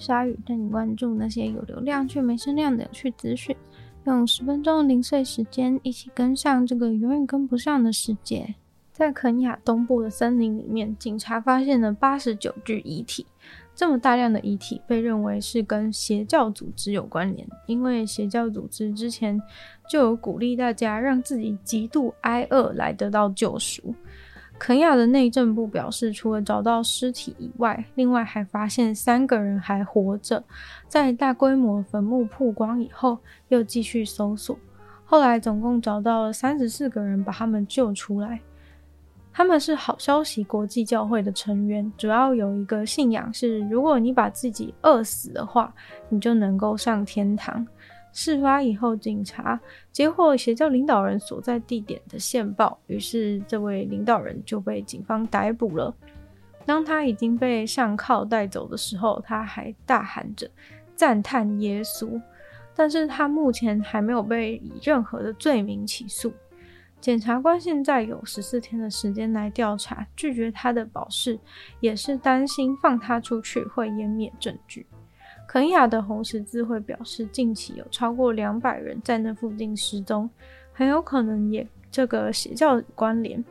鲨鱼，带你关注那些有流量却没声量的有趣资讯。用十分钟的零碎时间，一起跟上这个永远跟不上的世界。在肯亚东部的森林里面，警察发现了八十九具遗体。这么大量的遗体被认为是跟邪教组织有关联，因为邪教组织之前就有鼓励大家让自己极度挨饿来得到救赎。肯亚的内政部表示，除了找到尸体以外，另外还发现三个人还活着。在大规模坟墓曝光以后，又继续搜索，后来总共找到了三十四个人，把他们救出来。他们是好消息国际教会的成员，主要有一个信仰是，如果你把自己饿死的话，你就能够上天堂。事发以后，警察接获邪教领导人所在地点的线报，于是这位领导人就被警方逮捕了。当他已经被上铐带走的时候，他还大喊着赞叹耶稣，但是他目前还没有被以任何的罪名起诉。检察官现在有十四天的时间来调查，拒绝他的保释，也是担心放他出去会湮灭证据。肯亚的红十字会表示，近期有超过两百人在那附近失踪，很有可能也这个邪教关联。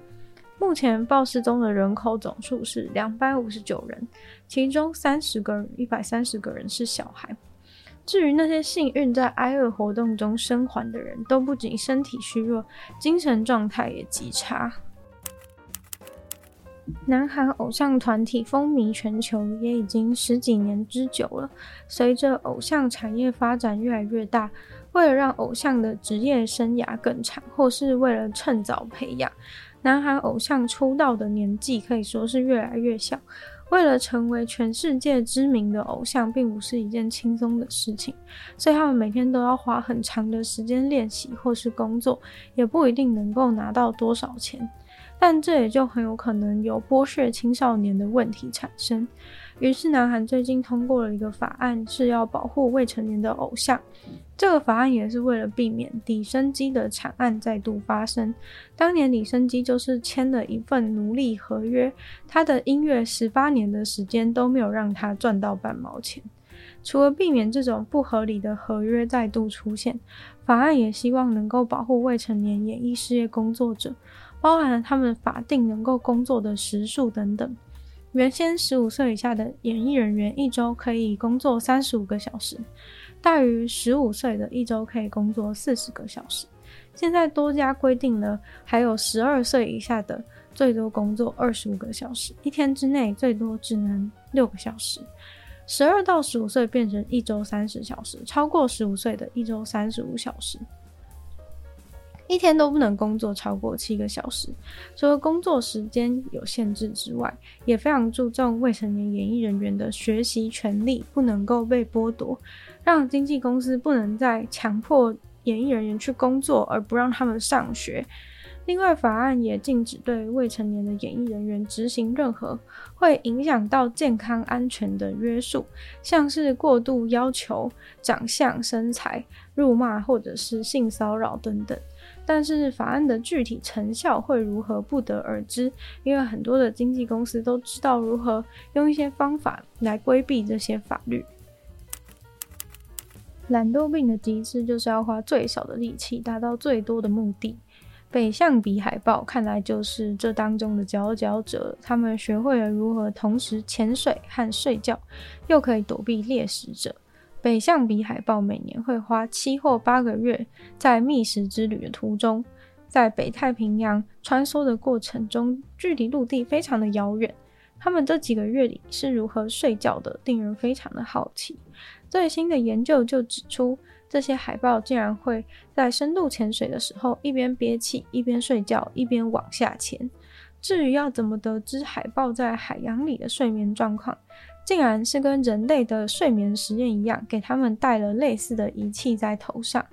目前报失踪的人口总数是两百五十九人，其中三十个人、一百三十个人是小孩。至于那些幸运在挨饿活动中生还的人，都不仅身体虚弱，精神状态也极差。南韩偶像团体风靡全球也已经十几年之久了。随着偶像产业发展越来越大，为了让偶像的职业生涯更长，或是为了趁早培养，南韩偶像出道的年纪可以说是越来越小。为了成为全世界知名的偶像，并不是一件轻松的事情，所以他们每天都要花很长的时间练习或是工作，也不一定能够拿到多少钱。但这也就很有可能有剥削青少年的问题产生。于是，南韩最近通过了一个法案，是要保护未成年的偶像。这个法案也是为了避免李昇基的惨案再度发生。当年李昇基就是签了一份奴隶合约，他的音乐十八年的时间都没有让他赚到半毛钱。除了避免这种不合理的合约再度出现，法案也希望能够保护未成年演艺事业工作者，包含了他们法定能够工作的时数等等。原先十五岁以下的演艺人员一周可以工作三十五个小时。大于十五岁的一周可以工作四十个小时，现在多加规定了，还有十二岁以下的最多工作二十五个小时，一天之内最多只能六个小时。十二到十五岁变成一周三十小时，超过十五岁的一周三十五小时。一天都不能工作超过七个小时，除了工作时间有限制之外，也非常注重未成年演艺人员的学习权利不能够被剥夺，让经纪公司不能再强迫演艺人员去工作而不让他们上学。另外，法案也禁止对未成年的演艺人员执行任何会影响到健康安全的约束，像是过度要求长相、身材、辱骂或者是性骚扰等等。但是法案的具体成效会如何不得而知，因为很多的经纪公司都知道如何用一些方法来规避这些法律。懒惰病的极致就是要花最少的力气达到最多的目的。北象鼻海豹看来就是这当中的佼佼者，他们学会了如何同时潜水和睡觉，又可以躲避猎食者。北象鼻海豹每年会花七或八个月在觅食之旅的途中，在北太平洋穿梭的过程中，距离陆地非常的遥远。他们这几个月里是如何睡觉的，令人非常的好奇。最新的研究就指出，这些海豹竟然会在深度潜水的时候，一边憋气，一边睡觉，一边往下潜。至于要怎么得知海豹在海洋里的睡眠状况，竟然是跟人类的睡眠实验一样，给他们戴了类似的仪器在头上。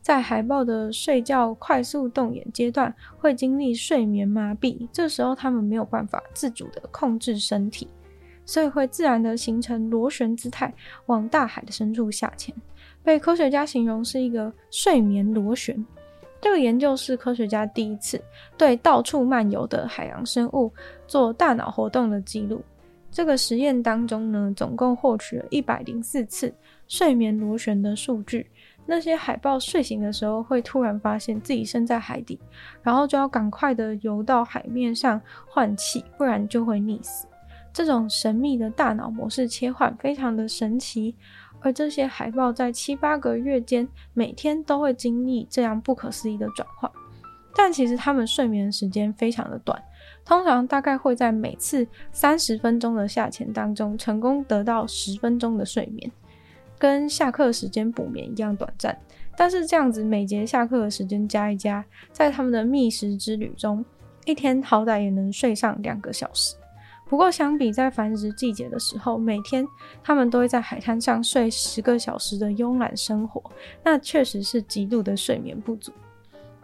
在海豹的睡觉快速动眼阶段，会经历睡眠麻痹，这时候他们没有办法自主的控制身体，所以会自然的形成螺旋姿态，往大海的深处下潜，被科学家形容是一个睡眠螺旋。这个研究是科学家第一次对到处漫游的海洋生物做大脑活动的记录。这个实验当中呢，总共获取了一百零四次睡眠螺旋的数据。那些海豹睡醒的时候，会突然发现自己身在海底，然后就要赶快的游到海面上换气，不然就会溺死。这种神秘的大脑模式切换非常的神奇，而这些海豹在七八个月间，每天都会经历这样不可思议的转换。但其实他们睡眠时间非常的短，通常大概会在每次三十分钟的下潜当中，成功得到十分钟的睡眠。跟下课时间补眠一样短暂，但是这样子每节下课的时间加一加，在他们的觅食之旅中，一天好歹也能睡上两个小时。不过相比在繁殖季节的时候，每天他们都会在海滩上睡十个小时的慵懒生活，那确实是极度的睡眠不足。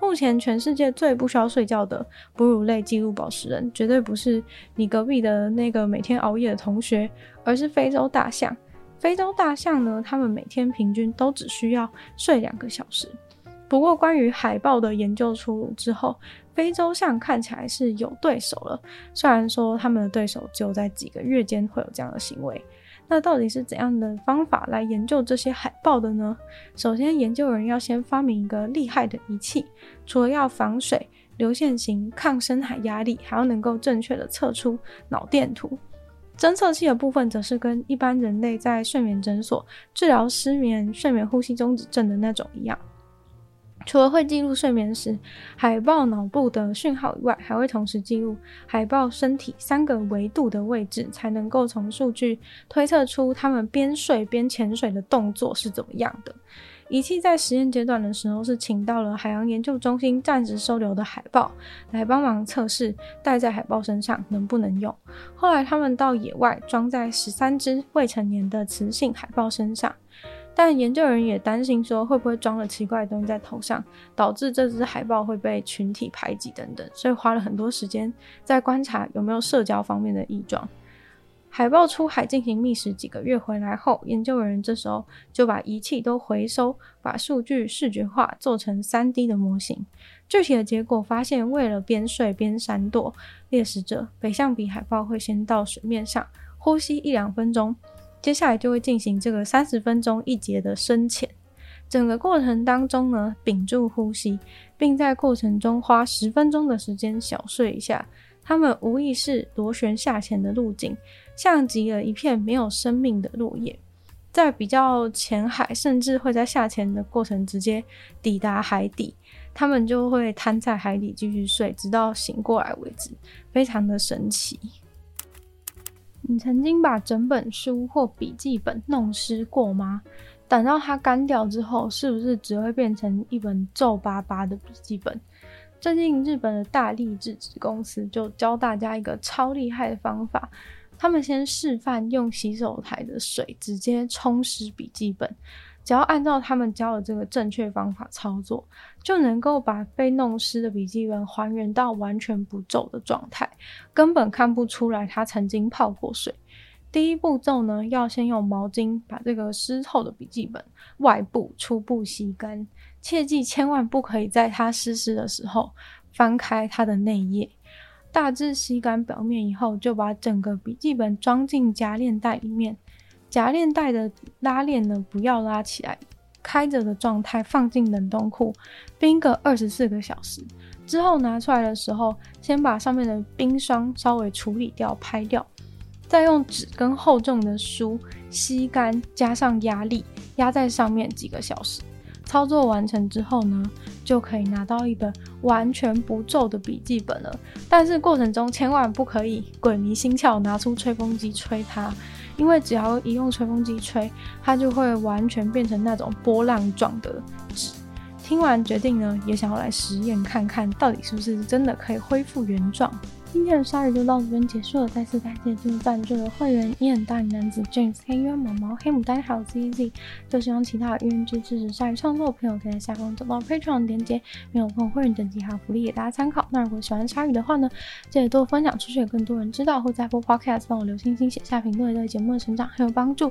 目前全世界最不需要睡觉的哺乳类纪录保持人，绝对不是你隔壁的那个每天熬夜的同学，而是非洲大象。非洲大象呢，它们每天平均都只需要睡两个小时。不过，关于海豹的研究出炉之后，非洲象看起来是有对手了。虽然说他们的对手只有在几个月间会有这样的行为，那到底是怎样的方法来研究这些海豹的呢？首先，研究人要先发明一个厉害的仪器，除了要防水、流线型、抗深海压力，还要能够正确的测出脑电图。侦测器的部分则是跟一般人类在睡眠诊所治疗失眠、睡眠呼吸中止症的那种一样，除了会记录睡眠时海豹脑部的讯号以外，还会同时记录海豹身体三个维度的位置，才能够从数据推测出它们边睡边潜水的动作是怎么样的。仪器在实验阶段的时候，是请到了海洋研究中心暂时收留的海豹来帮忙测试，戴在海豹身上能不能用。后来他们到野外装在十三只未成年的雌性海豹身上，但研究人员也担心说会不会装了奇怪的东西在头上，导致这只海豹会被群体排挤等等，所以花了很多时间在观察有没有社交方面的异状。海豹出海进行觅食几个月回来后，研究人员这时候就把仪器都回收，把数据视觉化，做成 3D 的模型。具体的结果发现，为了边睡边闪躲猎食者，北象鼻海豹会先到水面上呼吸一两分钟，接下来就会进行这个三十分钟一节的深潜。整个过程当中呢，屏住呼吸，并在过程中花十分钟的时间小睡一下。他们无意识螺旋下潜的路径，像极了一片没有生命的落叶，在比较浅海，甚至会在下潜的过程直接抵达海底，他们就会瘫在海底继续睡，直到醒过来为止，非常的神奇。你曾经把整本书或笔记本弄湿过吗？等到它干掉之后，是不是只会变成一本皱巴巴的笔记本？最近日本的大力制纸公司就教大家一个超厉害的方法，他们先示范用洗手台的水直接冲湿笔记本，只要按照他们教的这个正确方法操作，就能够把被弄湿的笔记本还原到完全不皱的状态，根本看不出来它曾经泡过水。第一步骤呢，要先用毛巾把这个湿透的笔记本外部初步吸干。切记千万不可以在它湿湿的时候翻开它的内页。大致吸干表面以后，就把整个笔记本装进夹链袋里面。夹链带的拉链呢，不要拉起来，开着的状态放进冷冻库冰个二十四个小时。之后拿出来的时候，先把上面的冰霜稍微处理掉、拍掉，再用纸跟厚重的书吸干，加上压力压在上面几个小时。操作完成之后呢，就可以拿到一本完全不皱的笔记本了。但是过程中千万不可以鬼迷心窍，拿出吹风机吹它，因为只要一用吹风机吹，它就会完全变成那种波浪状的纸。听完决定呢，也想要来实验看看到底是不是真的可以恢复原状。今天的鲨鱼就到这边结束了，再次感谢进入赞助的会员：伊恩、大龄男子、James、黑渊、毛毛、黑牡丹还有 ZZ。就希望其他愿意支持鲨鱼创作的朋友可以在下方找到 Patreon 链接，没有空会员等级还有福利给大家参考。那如果喜欢鲨鱼的话呢，记得多分享出去，给更多人知道，或在播 Podcast 帮我留星星、写下评论，对节目的成长很有帮助。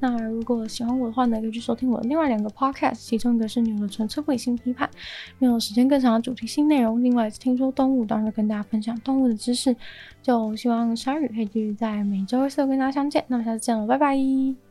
那如果喜欢我的话呢，可以去收听我的另外两个 Podcast，其中一个是《女友的纯粹理性批判》，没有时间更长的主题性内容。另外是听说动物，当然会跟大家分享动物的知识，就希望鲨鱼可以继续在每周四跟大家相见。那么下次见了，拜拜。